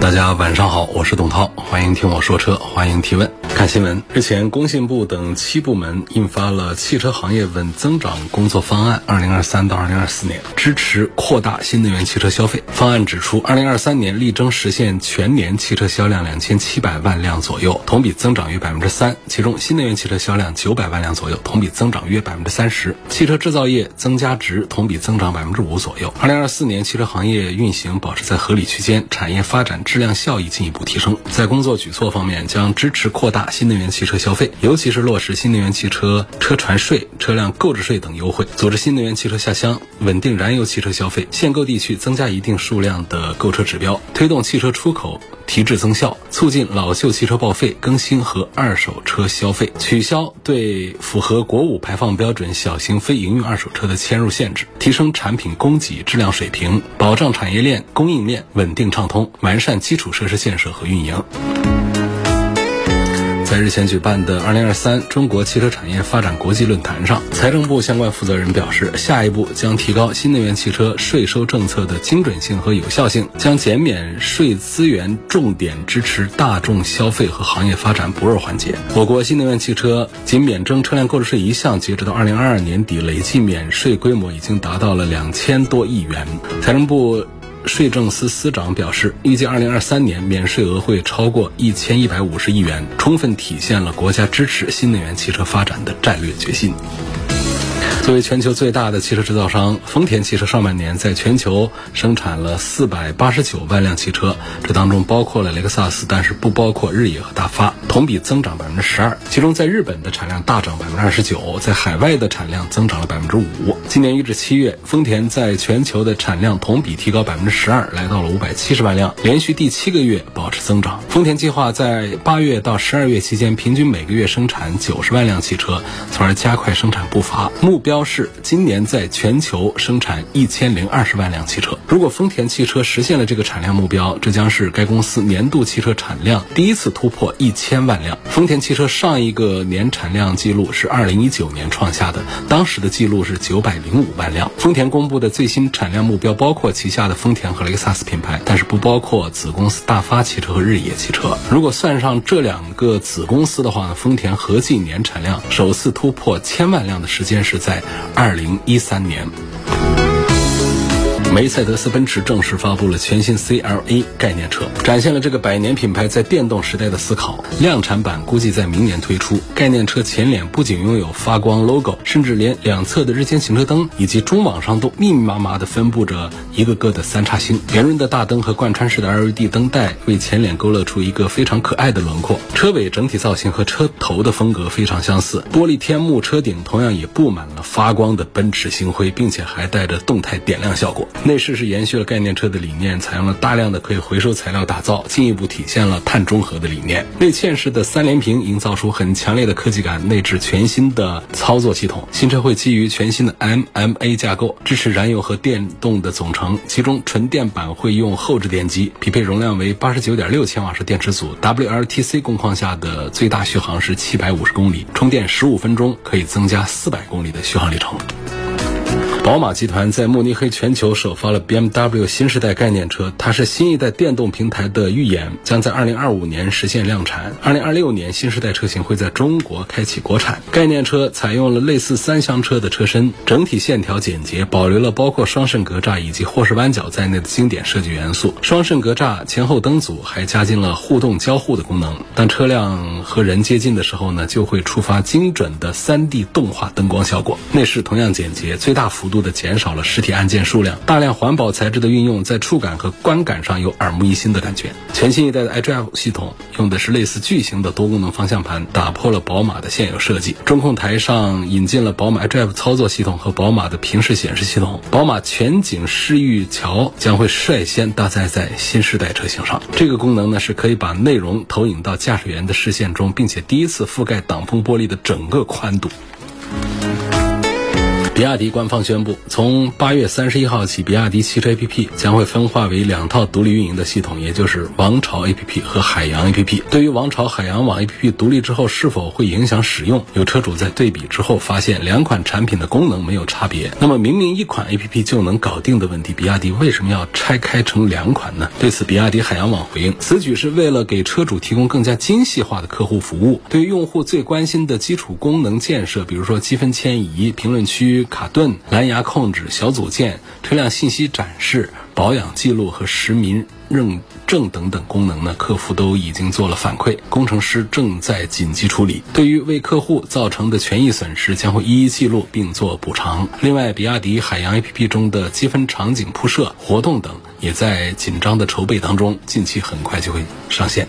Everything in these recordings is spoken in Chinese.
大家晚上好，我是董涛，欢迎听我说车，欢迎提问。看新闻，日前工信部等七部门印发了汽车行业稳增长工作方案（二零二三到二零二四年），支持扩大新能源汽车消费。方案指出，二零二三年力争实现全年汽车销量两千七百万辆左右，同比增长约百分之三。其中，新能源汽车销量九百万辆左右，同比增长约百分之三十。汽车制造业增加值同比增长百分之五左右。二零二四年，汽车行业运行保持在合理区间，产业发展质量效益进一步提升。在工作举措方面，将支持扩大新能源汽车消费，尤其是落实新能源汽车车船税、车辆购置税等优惠，组织新能源汽车下乡，稳定燃油汽车消费，限购地区增加一定数量的购车指标，推动汽车出口提质增效，促进老旧汽车报废更新和二手车消费，取消对符合国五排放标准小型非营运二手车的迁入限制，提升产品供给质量水平，保障产业链供应链稳定畅通，完善基础设施建设和运营。在日前举办的二零二三中国汽车产业发展国际论坛上，财政部相关负责人表示，下一步将提高新能源汽车税收政策的精准性和有效性，将减免税资源重点支持大众消费和行业发展薄弱环节。我国新能源汽车仅免征车辆购置税一项，截止到二零二二年底，累计免税规模已经达到了两千多亿元。财政部。税政司司长表示，预计二零二三年免税额会超过一千一百五十亿元，充分体现了国家支持新能源汽车发展的战略决心。作为全球最大的汽车制造商，丰田汽车上半年在全球生产了四百八十九万辆汽车，这当中包括了雷克萨斯，但是不包括日野和大发，同比增长百分之十二。其中在日本的产量大涨百分之二十九，在海外的产量增长了百分之五。今年一至七月，丰田在全球的产量同比提高百分之十二，来到了五百七十万辆，连续第七个月保持增长。丰田计划在八月到十二月期间，平均每个月生产九十万辆汽车，从而加快生产步伐，目标。标示今年在全球生产一千零二十万辆汽车。如果丰田汽车实现了这个产量目标，这将是该公司年度汽车产量第一次突破一千万辆。丰田汽车上一个年产量记录是二零一九年创下的，当时的记录是九百零五万辆。丰田公布的最新产量目标包括旗下的丰田和雷克萨斯品牌，但是不包括子公司大发汽车和日野汽车。如果算上这两个子公司的话呢，丰田合计年产量首次突破千万辆。的时间是在。二零一三年。梅赛德斯奔驰正式发布了全新 CLA 概念车，展现了这个百年品牌在电动时代的思考。量产版估计在明年推出。概念车前脸不仅拥有发光 logo，甚至连两侧的日间行车灯以及中网上都密密麻麻地分布着一个个的三叉星。圆润的大灯和贯穿式的 LED 灯带为前脸勾勒出一个非常可爱的轮廓。车尾整体造型和车头的风格非常相似。玻璃天幕车顶同样也布满了发光的奔驰星辉，并且还带着动态点亮效果。内饰是延续了概念车的理念，采用了大量的可以回收材料打造，进一步体现了碳中和的理念。内嵌式的三连屏营造出很强烈的科技感，内置全新的操作系统。新车会基于全新的 MMA 架构，支持燃油和电动的总成。其中纯电版会用后置电机，匹配容量为八十九点六千瓦时电池组，WLTC 工况下的最大续航是七百五十公里，充电十五分钟可以增加四百公里的续航里程。宝马集团在慕尼黑全球首发了 BMW 新时代概念车，它是新一代电动平台的预演，将在2025年实现量产。2026年新时代车型会在中国开启国产。概念车采用了类似三厢车的车身，整体线条简洁，保留了包括双肾格栅以及霍氏弯角在内的经典设计元素。双肾格栅、前后灯组还加进了互动交互的功能。当车辆和人接近的时候呢，就会触发精准的 3D 动画灯光效果。内饰同样简洁，最大幅度。的减少了实体按键数量。大量环保材质的运用，在触感和观感上有耳目一新的感觉。全新一代的 iDrive 系统用的是类似巨型的多功能方向盘，打破了宝马的现有设计。中控台上引进了宝马 iDrive 操作系统和宝马的平视显示系统。宝马全景视域桥将会率先搭载在新时代车型上。这个功能呢是可以把内容投影到驾驶员的视线中，并且第一次覆盖挡风玻璃的整个宽度。比亚迪官方宣布，从八月三十一号起，比亚迪汽车 APP 将会分化为两套独立运营的系统，也就是王朝 APP 和海洋 APP。对于王朝、海洋网 APP 独立之后是否会影响使用，有车主在对比之后发现两款产品的功能没有差别。那么明明一款 APP 就能搞定的问题，比亚迪为什么要拆开成两款呢？对此，比亚迪海洋网回应，此举是为了给车主提供更加精细化的客户服务。对于用户最关心的基础功能建设，比如说积分迁移、评论区。卡顿、蓝牙控制、小组件、车辆信息展示、保养记录和实名认证等等功能呢，客户都已经做了反馈，工程师正在紧急处理。对于为客户造成的权益损失，将会一一记录并做补偿。另外，比亚迪海洋 APP 中的积分场景铺设、活动等也在紧张的筹备当中，近期很快就会上线。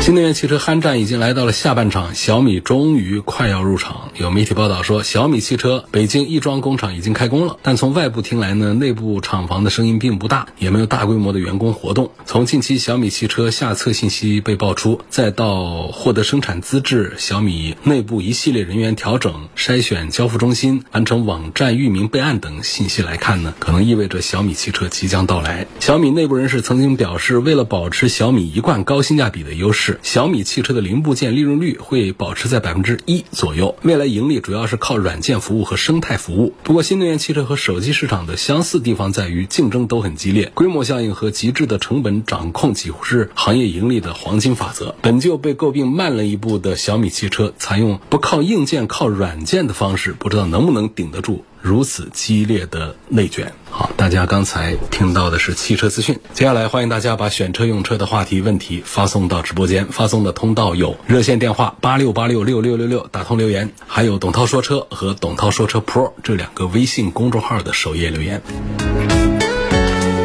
新能源汽车酣战已经来到了下半场，小米终于快要入场。有媒体报道说，小米汽车北京亦庄工厂已经开工了，但从外部听来呢，内部厂房的声音并不大，也没有大规模的员工活动。从近期小米汽车下测信息被爆出，再到获得生产资质，小米内部一系列人员调整、筛选交付中心、完成网站域名备案等信息来看呢，可能意味着小米汽车即将到来。小米内部人士曾经表示，为了保持小米一贯高性价比的优势。小米汽车的零部件利润率会保持在百分之一左右，未来盈利主要是靠软件服务和生态服务。不过，新能源汽车和手机市场的相似地方在于竞争都很激烈，规模效应和极致的成本掌控几乎是行业盈利的黄金法则。本就被诟病慢了一步的小米汽车，采用不靠硬件靠软件的方式，不知道能不能顶得住。如此激烈的内卷，好，大家刚才听到的是汽车资讯，接下来欢迎大家把选车用车的话题问题发送到直播间，发送的通道有热线电话八六八六六六六六打通留言，还有董涛说车和董涛说车 Pro 这两个微信公众号的首页留言。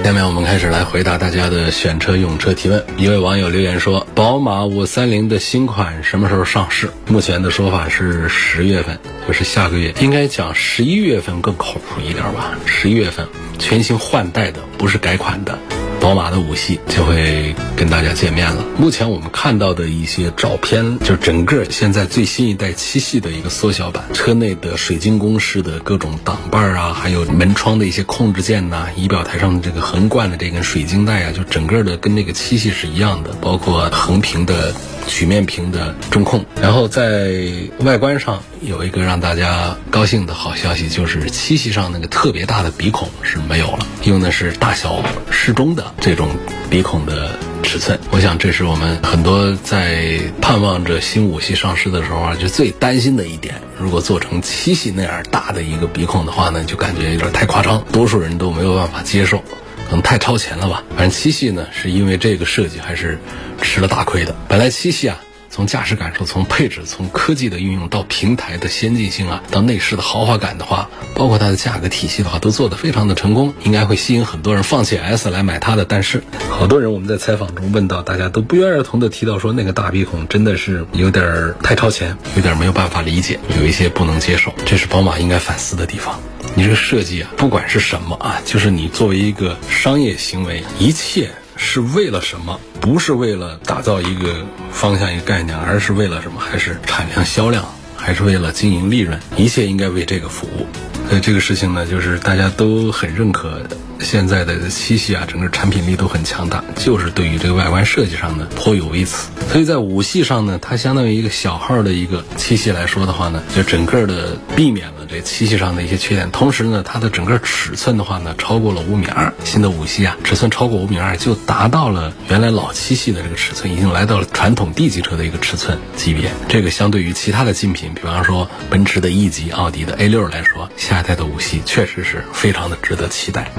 下面我们开始来回答大家的选车用车提问。一位网友留言说：“宝马五三零的新款什么时候上市？”目前的说法是十月份，就是下个月。应该讲十一月份更靠谱一点吧？十一月份，全新换代的，不是改款的。宝马的五系就会跟大家见面了。目前我们看到的一些照片，就是整个现在最新一代七系的一个缩小版，车内的水晶宫式的各种挡把儿啊，还有门窗的一些控制键呐，仪表台上的这个横贯的这根水晶带啊，就整个的跟那个七系是一样的，包括横屏的。曲面屏的中控，然后在外观上有一个让大家高兴的好消息，就是七系上那个特别大的鼻孔是没有了，用的是大小适中的这种鼻孔的尺寸。我想这是我们很多在盼望着新五系上市的时候啊，就最担心的一点。如果做成七系那样大的一个鼻孔的话呢，就感觉有点太夸张，多数人都没有办法接受。可能太超前了吧？反正七系呢，是因为这个设计还是吃了大亏的。本来七系啊，从驾驶感受、从配置、从科技的运用到平台的先进性啊，到内饰的豪华感的话，包括它的价格体系的话，都做得非常的成功，应该会吸引很多人放弃 S 来买它的。但是，好多人我们在采访中问到，大家都不约而同的提到说，那个大鼻孔真的是有点太超前，有点没有办法理解，有一些不能接受，这是宝马应该反思的地方。你这个设计啊，不管是什么啊，就是你作为一个商业行为，一切是为了什么？不是为了打造一个方向、一个概念，而是为了什么？还是产量、销量，还是为了经营利润？一切应该为这个服务。所以这个事情呢，就是大家都很认可。现在的七系啊，整个产品力都很强大，就是对于这个外观设计上呢颇有微词。所以在五系上呢，它相当于一个小号的一个七系来说的话呢，就整个的避免了这七系上的一些缺点。同时呢，它的整个尺寸的话呢，超过了五米二。新的五系啊，尺寸超过五米二，就达到了原来老七系的这个尺寸，已经来到了传统 D 级车的一个尺寸级别。这个相对于其他的竞品，比方说奔驰的 E 级、奥迪的 A 六来说，下太的五系确实是非常的值得期待。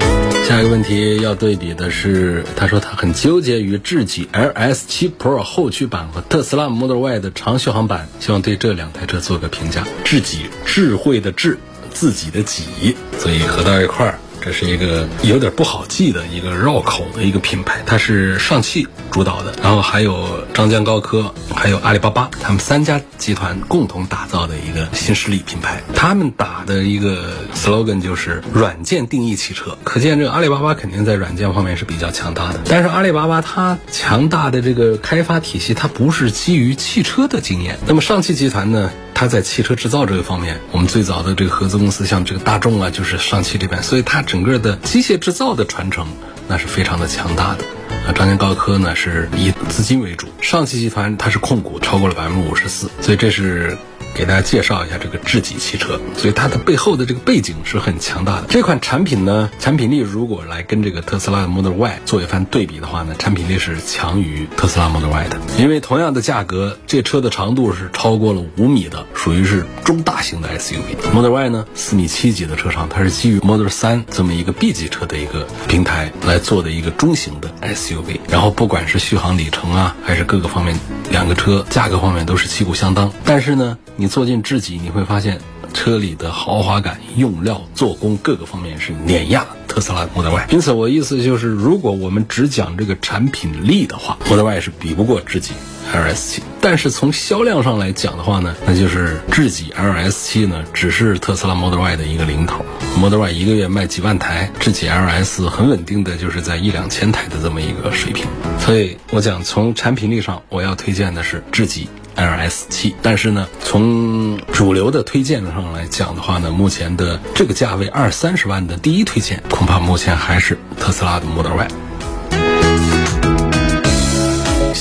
下一个问题要对比的是，他说他很纠结于智己 L S 七 Pro 后驱版和特斯拉 Model Y 的长续航版，希望对这两台车做个评价。智己智慧的智。自己的己，所以合到一块儿。这是一个有点不好记的一个绕口的一个品牌，它是上汽主导的，然后还有张江高科，还有阿里巴巴，他们三家集团共同打造的一个新势力品牌。他们打的一个 slogan 就是软件定义汽车，可见这个阿里巴巴肯定在软件方面是比较强大的。但是阿里巴巴它强大的这个开发体系，它不是基于汽车的经验。那么上汽集团呢？它在汽车制造这个方面，我们最早的这个合资公司像这个大众啊，就是上汽这边，所以它整个的机械制造的传承那是非常的强大的。啊，张江高科呢是以资金为主，上汽集团它是控股超过了百分之五十四，所以这是。给大家介绍一下这个智己汽车，所以它的背后的这个背景是很强大的。这款产品呢，产品力如果来跟这个特斯拉的 Model Y 做一番对比的话呢，产品力是强于特斯拉 Model Y 的。因为同样的价格，这车的长度是超过了五米的，属于是中大型的 SUV。Model Y 呢，四米七几的车长，它是基于 Model 3这么一个 B 级车的一个平台来做的一个中型的 SUV。然后不管是续航里程啊，还是各个方面，两个车价格方面都是旗鼓相当。但是呢，你坐进智己，你会发现车里的豪华感、用料、做工各个方面是碾压特斯拉 Model Y。因此，我意思就是，如果我们只讲这个产品力的话，Model Y 是比不过智己 LS7。但是从销量上来讲的话呢，那就是智己 LS7 呢只是特斯拉 Model Y 的一个零头。Model Y 一个月卖几万台，智己 LS 很稳定的就是在一两千台的这么一个水平。所以我讲从产品力上，我要推荐的是智己。LS 七，但是呢，从主流的推荐上来讲的话呢，目前的这个价位二三十万的第一推荐，恐怕目前还是特斯拉的 Model Y。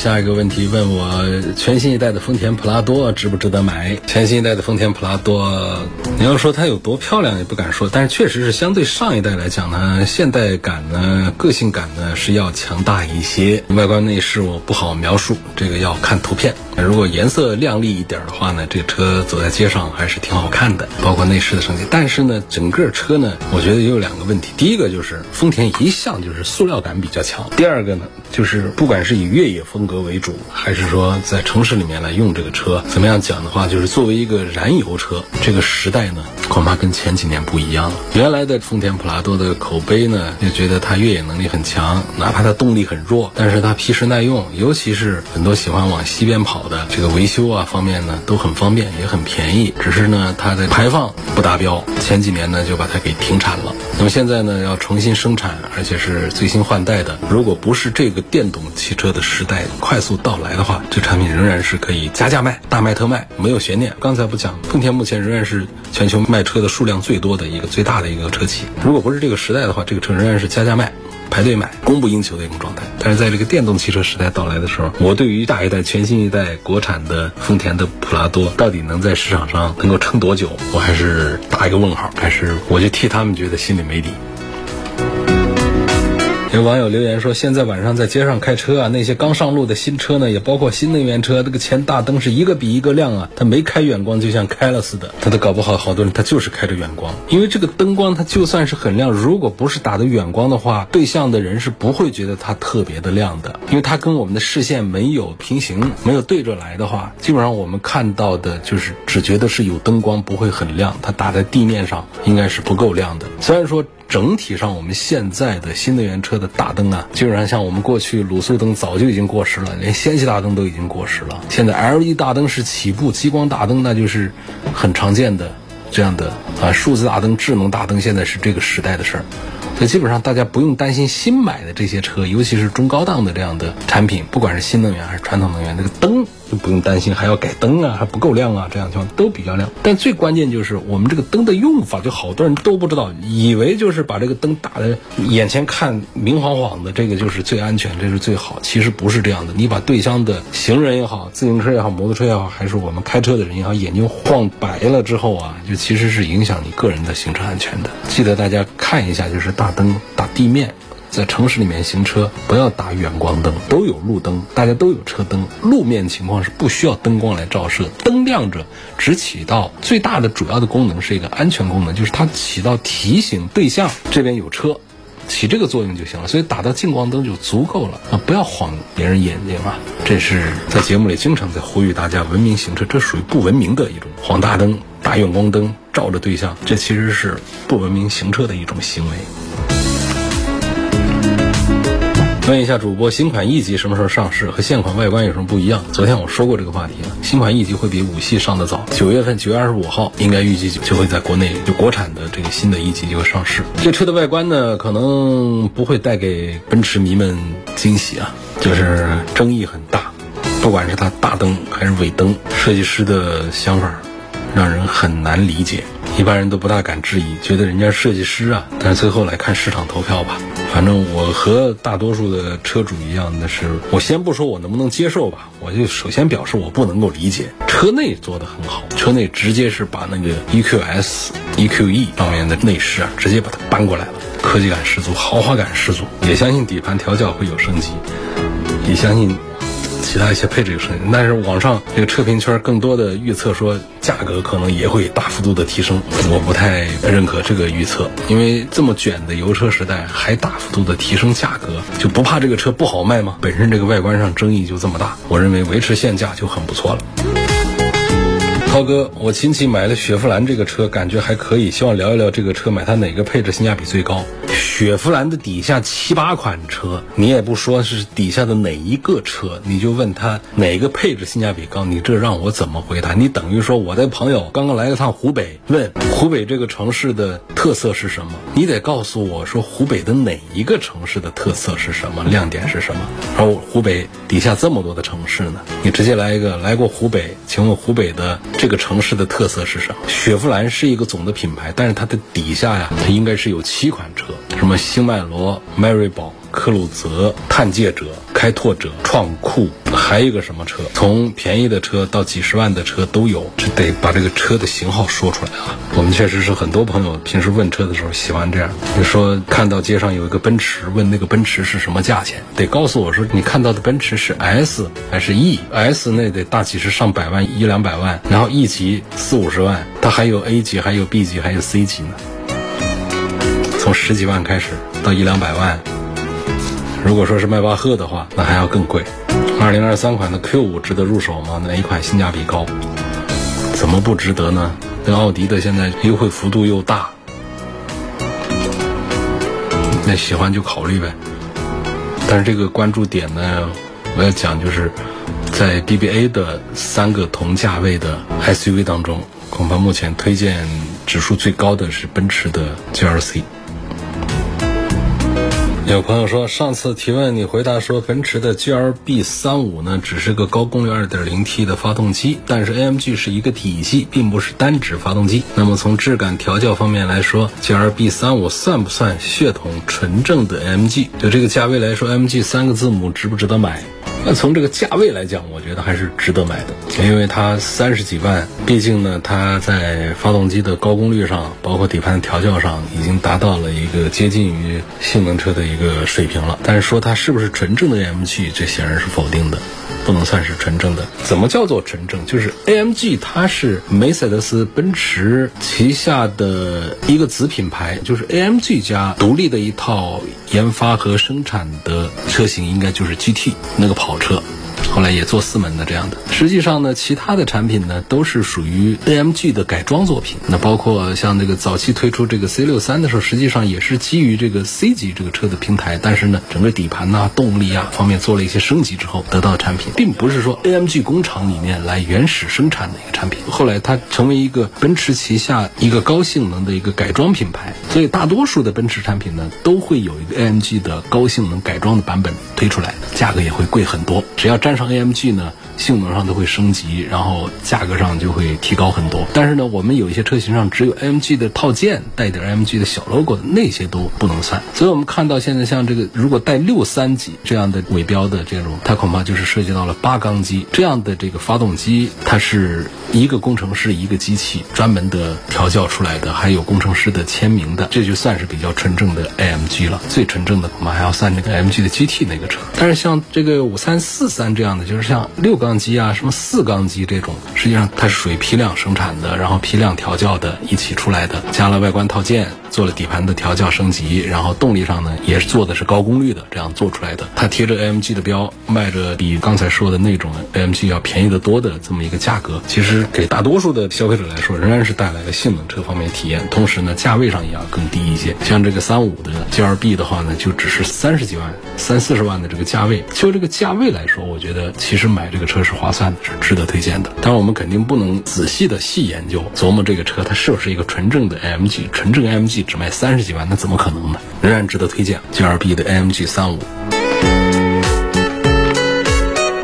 下一个问题问我，全新一代的丰田普拉多值不值得买？全新一代的丰田普拉多，你要说它有多漂亮也不敢说，但是确实是相对上一代来讲呢，现代感呢、个性感呢是要强大一些。外观内饰我不好描述，这个要看图片。如果颜色亮丽一点的话呢，这车走在街上还是挺好看的，包括内饰的升级。但是呢，整个车呢，我觉得有两个问题。第一个就是丰田一向就是塑料感比较强。第二个呢，就是不管是以越野风格为主，还是说在城市里面来用这个车，怎么样讲的话，就是作为一个燃油车，这个时代呢，恐怕跟前几年不一样了。原来的丰田普拉多的口碑呢，就觉得它越野能力很强，哪怕它动力很弱，但是它皮实耐用，尤其是很多喜欢往西边跑。的这个维修啊方面呢都很方便，也很便宜。只是呢它的排放不达标，前几年呢就把它给停产了。那么现在呢要重新生产，而且是最新换代的。如果不是这个电动汽车的时代快速到来的话，这产品仍然是可以加价卖，大卖特卖，没有悬念。刚才不讲，丰田目前仍然是全球卖车的数量最多的一个最大的一个车企。如果不是这个时代的话，这个车仍然是加价卖。排队买，供不应求的一种状态。但是在这个电动汽车时代到来的时候，我对于下一代全新一代国产的丰田的普拉多到底能在市场上能够撑多久，我还是打一个问号。还是我就替他们觉得心里没底。有网友留言说，现在晚上在街上开车啊，那些刚上路的新车呢，也包括新能源车，那个前大灯是一个比一个亮啊，它没开远光就像开了似的，它都搞不好，好多人他就是开着远光，因为这个灯光它就算是很亮，如果不是打的远光的话，对向的人是不会觉得它特别的亮的，因为它跟我们的视线没有平行，没有对着来的话，基本上我们看到的就是只觉得是有灯光，不会很亮，它打在地面上应该是不够亮的，虽然说。整体上，我们现在的新能源车的大灯啊，基本上像我们过去卤素灯早就已经过时了，连氙气大灯都已经过时了。现在 LED 大灯是起步，激光大灯那就是很常见的这样的啊，数字大灯、智能大灯现在是这个时代的事儿。所以基本上大家不用担心新买的这些车，尤其是中高档的这样的产品，不管是新能源还是传统能源，那个灯。就不用担心还要改灯啊，还不够亮啊，这样情况都比较亮。但最关键就是我们这个灯的用法，就好多人都不知道，以为就是把这个灯打的眼前看明晃晃的，这个就是最安全，这是最好。其实不是这样的，你把对向的行人也好，自行车也好，摩托车也好，还是我们开车的人也好，眼睛晃白了之后啊，就其实是影响你个人的行车安全的。记得大家看一下，就是大灯打地面。在城市里面行车，不要打远光灯，都有路灯，大家都有车灯。路面情况是不需要灯光来照射，灯亮着只起到最大的主要的功能是一个安全功能，就是它起到提醒对象这边有车，起这个作用就行了。所以打到近光灯就足够了啊，不要晃别人眼睛啊。这是在节目里经常在呼吁大家文明行车，这属于不文明的一种晃大灯、打远光灯照着对象，这其实是不文明行车的一种行为。问一下主播，新款 E 级什么时候上市？和现款外观有什么不一样？昨天我说过这个话题了。新款 E 级会比五系上的早，九月份九月二十五号应该预计就会在国内就国产的这个新的 E 级就会上市。这车的外观呢，可能不会带给奔驰迷们惊喜啊，就是争议很大，不管是它大灯还是尾灯，设计师的想法让人很难理解，一般人都不大敢质疑，觉得人家设计师啊。但是最后来看市场投票吧。反正我和大多数的车主一样，那是我先不说我能不能接受吧，我就首先表示我不能够理解。车内做的很好，车内直接是把那个 EQS、EQE 上面的内饰啊，直接把它搬过来了，科技感十足，豪华感十足。也相信底盘调教会有升级，也相信。其他一些配置有升级，但是网上这个车评圈更多的预测说价格可能也会大幅度的提升，我不太认可这个预测，因为这么卷的油车时代还大幅度的提升价格，就不怕这个车不好卖吗？本身这个外观上争议就这么大，我认为维持现价就很不错了。涛哥，我亲戚买了雪佛兰这个车，感觉还可以，希望聊一聊这个车买它哪个配置性价比最高。雪佛兰的底下七八款车，你也不说是底下的哪一个车，你就问他哪个配置性价比高，你这让我怎么回答？你等于说我的朋友刚刚来了趟湖北，问湖北这个城市的特色是什么？你得告诉我说湖北的哪一个城市的特色是什么，亮点是什么？然后湖北底下这么多的城市呢，你直接来一个来过湖北，请问湖北的这个城市的特色是什么？雪佛兰是一个总的品牌，但是它的底下呀，它应该是有七款车。什么星迈罗、迈锐宝、克鲁泽、探界者、开拓者、创酷，还有一个什么车？从便宜的车到几十万的车都有，这得把这个车的型号说出来啊！我们确实是很多朋友平时问车的时候喜欢这样，你说看到街上有一个奔驰，问那个奔驰是什么价钱，得告诉我说你看到的奔驰是 S 还是 E？S 那得大几十上百万，一两百万，然后 E 级四五十万，它还有 A 级，还有 B 级，还有 C 级呢。从十几万开始到一两百万，如果说是迈巴赫的话，那还要更贵。二零二三款的 Q 五值得入手吗？哪一款性价比高？怎么不值得呢？跟奥迪的现在优惠幅度又大，那喜欢就考虑呗。但是这个关注点呢，我要讲就是在 BBA 的三个同价位的 SUV 当中，恐怕目前推荐指数最高的是奔驰的 GLC。有朋友说，上次提问你回答说，奔驰的 GLB 三五呢，只是个高功率 2.0T 的发动机，但是 AMG 是一个体系，并不是单指发动机。那么从质感调教方面来说，GLB 三五算不算血统纯正的 AMG？就这个价位来说，AMG 三个字母值不值得买？那从这个价位来讲，我觉得还是值得买的，因为它三十几万，毕竟呢，它在发动机的高功率上，包括底盘调教上，已经达到了一个接近于性能车的一个水平了。但是说它是不是纯正的 AMG，这显然是否定的。不能算是纯正的。怎么叫做纯正？就是 AMG 它是梅赛德斯奔驰旗下的一个子品牌，就是 AMG 家独立的一套研发和生产的车型，应该就是 GT 那个跑跑车。后来也做四门的这样的，实际上呢，其他的产品呢都是属于 AMG 的改装作品。那包括像那个早期推出这个 C 六三的时候，实际上也是基于这个 C 级这个车的平台，但是呢，整个底盘呐、动力啊方面做了一些升级之后得到的产品，并不是说 AMG 工厂里面来原始生产的一个产品。后来它成为一个奔驰旗下一个高性能的一个改装品牌，所以大多数的奔驰产品呢都会有一个 AMG 的高性能改装的版本推出来，价格也会贵很多。只要沾上 AMG 呢，性能上都会升级，然后价格上就会提高很多。但是呢，我们有一些车型上只有 AMG 的套件，带点 AMG 的小 logo 的那些都不能算。所以我们看到现在像这个，如果带六三级这样的尾标的这种，它恐怕就是涉及到了八缸机这样的这个发动机，它是一个工程师一个机器专门的调教出来的，还有工程师的签名的，这就算是比较纯正的 AMG 了。最纯正的恐怕还要算那个 AMG 的 GT 那个车。但是像这个五三四三这样的，就是像六缸机啊、什么四缸机这种，实际上它是属于批量生产的，然后批量调教的一起出来的，加了外观套件，做了底盘的调教升级，然后动力上呢也是做的是高功率的，这样做出来的。它贴着 AMG 的标，卖着比刚才说的那种 AMG 要便宜的多的这么一个价格，其实给大多数的消费者来说，仍然是带来了性能车方面体验，同时呢价位上也要更低一些。像这个三五的 GLB 的话呢，就只是三十几万、三四十万的这个价位，就这个价位来说，我觉得其实买这个车是划算的，是值得推荐的。当然我们肯定不能仔细的细研究琢磨这个车它是不是一个纯正的 AMG，纯正 AMG 只卖三十几万，那怎么可能呢？仍然值得推荐 GLB 的 AMG 三五。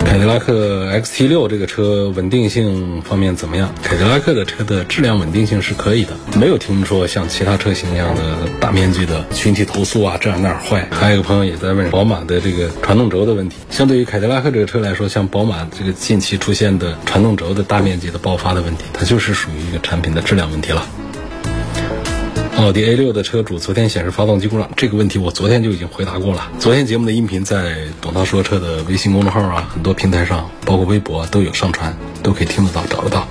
凯迪拉克 XT 六这个车稳定性方面怎么样？凯迪拉克的车的质量稳定性是可以的，没有听说像其他车型一样的大面积的群体投诉啊，这样那儿坏。还有一个朋友也在问宝马的这个传动轴的问题。相对于凯迪拉克这个车来说，像宝马这个近期出现的传动轴的大面积的爆发的问题，它就是属于一个产品的质量问题了。奥迪 A 六的车主昨天显示发动机故障，这个问题我昨天就已经回答过了。昨天节目的音频在董涛说车的微信公众号啊，很多平台上，包括微博都有上传，都可以听得到、找得到。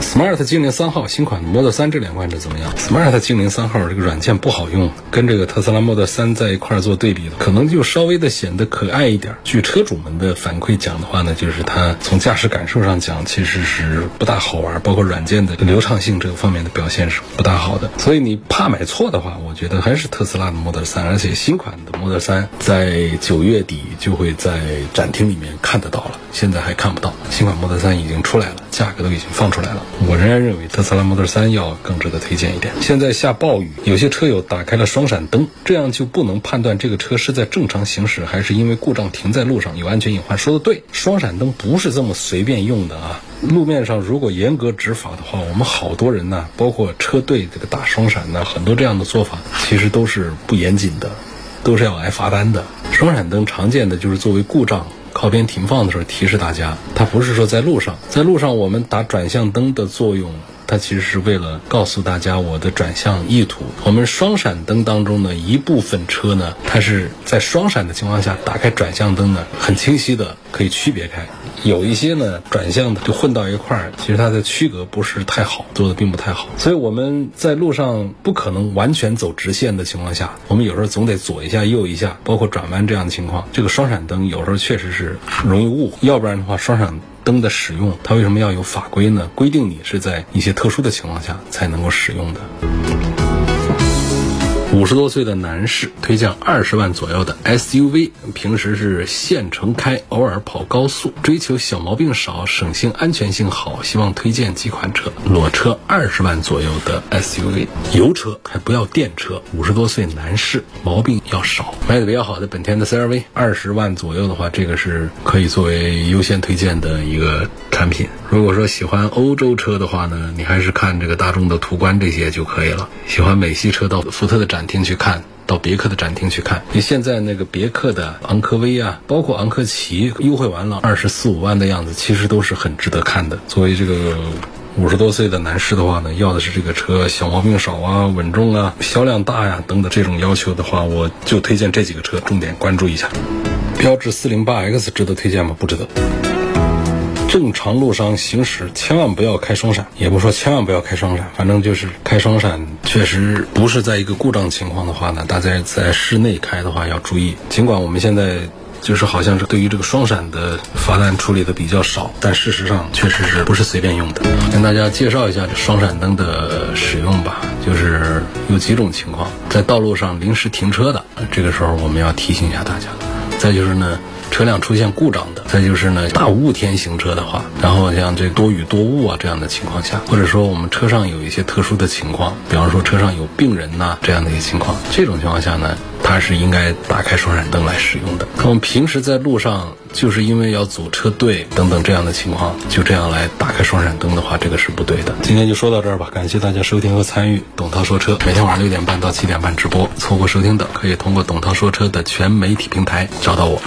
Smart 精灵三号新款 Model 3这两款车怎么样？Smart 精灵三号这个软件不好用，跟这个特斯拉 Model 3在一块儿做对比的，可能就稍微的显得可爱一点。据车主们的反馈讲的话呢，就是它从驾驶感受上讲，其实是不大好玩，包括软件的流畅性这个方面的表现是不大好的。所以你怕买错的话，我觉得还是特斯拉的 Model 3，而且新款的 Model 3在九月底就会在展厅里面看得到了，现在还看不到。新款 Model 3已经出来了，价格都已经放出来了。我仍然认为特斯拉 Model 3要更值得推荐一点。现在下暴雨，有些车友打开了双闪灯，这样就不能判断这个车是在正常行驶，还是因为故障停在路上有安全隐患。说的对，双闪灯不是这么随便用的啊。路面上如果严格执法的话，我们好多人呢，包括车队这个打双闪呢，很多这样的做法其实都是不严谨的，都是要挨罚单的。双闪灯常见的就是作为故障。靠边停放的时候提示大家，它不是说在路上，在路上我们打转向灯的作用，它其实是为了告诉大家我的转向意图。我们双闪灯当中呢，一部分车呢，它是在双闪的情况下打开转向灯呢，很清晰的可以区别开。有一些呢转向的就混到一块儿，其实它的区隔不是太好，做的并不太好。所以我们在路上不可能完全走直线的情况下，我们有时候总得左一下右一下，包括转弯这样的情况。这个双闪灯有时候确实是容易误，要不然的话，双闪灯的使用它为什么要有法规呢？规定你是在一些特殊的情况下才能够使用的。五十多岁的男士推荐二十万左右的 SUV，平时是县城开，偶尔跑高速，追求小毛病少、省心、安全性好，希望推荐几款车。裸车二十万左右的 SUV，油车还不要电车。五十多岁男士毛病要少，卖的比较好的本田的 CRV，二十万左右的话，这个是可以作为优先推荐的一个产品。如果说喜欢欧洲车的话呢，你还是看这个大众的途观这些就可以了。喜欢美系车，的福特的展展厅去看，到别克的展厅去看。你现在那个别克的昂科威啊，包括昂科旗，优惠完了二十四五万的样子，其实都是很值得看的。作为这个五十多岁的男士的话呢，要的是这个车小毛病少啊、稳重啊、销量大呀等等这种要求的话，我就推荐这几个车，重点关注一下。标致四零八 X 值得推荐吗？不值得。正常路上行驶，千万不要开双闪，也不说千万不要开双闪，反正就是开双闪，确实不是在一个故障情况的话呢，大家在室内开的话要注意。尽管我们现在就是好像是对于这个双闪的罚单处理的比较少，但事实上确实是不是随便用的。跟大家介绍一下这双闪灯的使用吧，就是有几种情况，在道路上临时停车的，这个时候我们要提醒一下大家。再就是呢。车辆出现故障的，再就是呢，大雾天行车的话，然后像这多雨多雾啊这样的情况下，或者说我们车上有一些特殊的情况，比方说车上有病人呐这样的一个情况，这种情况下呢，它是应该打开双闪灯来使用的。我们平时在路上就是因为要组车队等等这样的情况，就这样来打开双闪灯的话，这个是不对的。今天就说到这儿吧，感谢大家收听和参与董涛说车，每天晚上六点半到七点半直播，错过收听的可以通过董涛说车的全媒体平台找到我。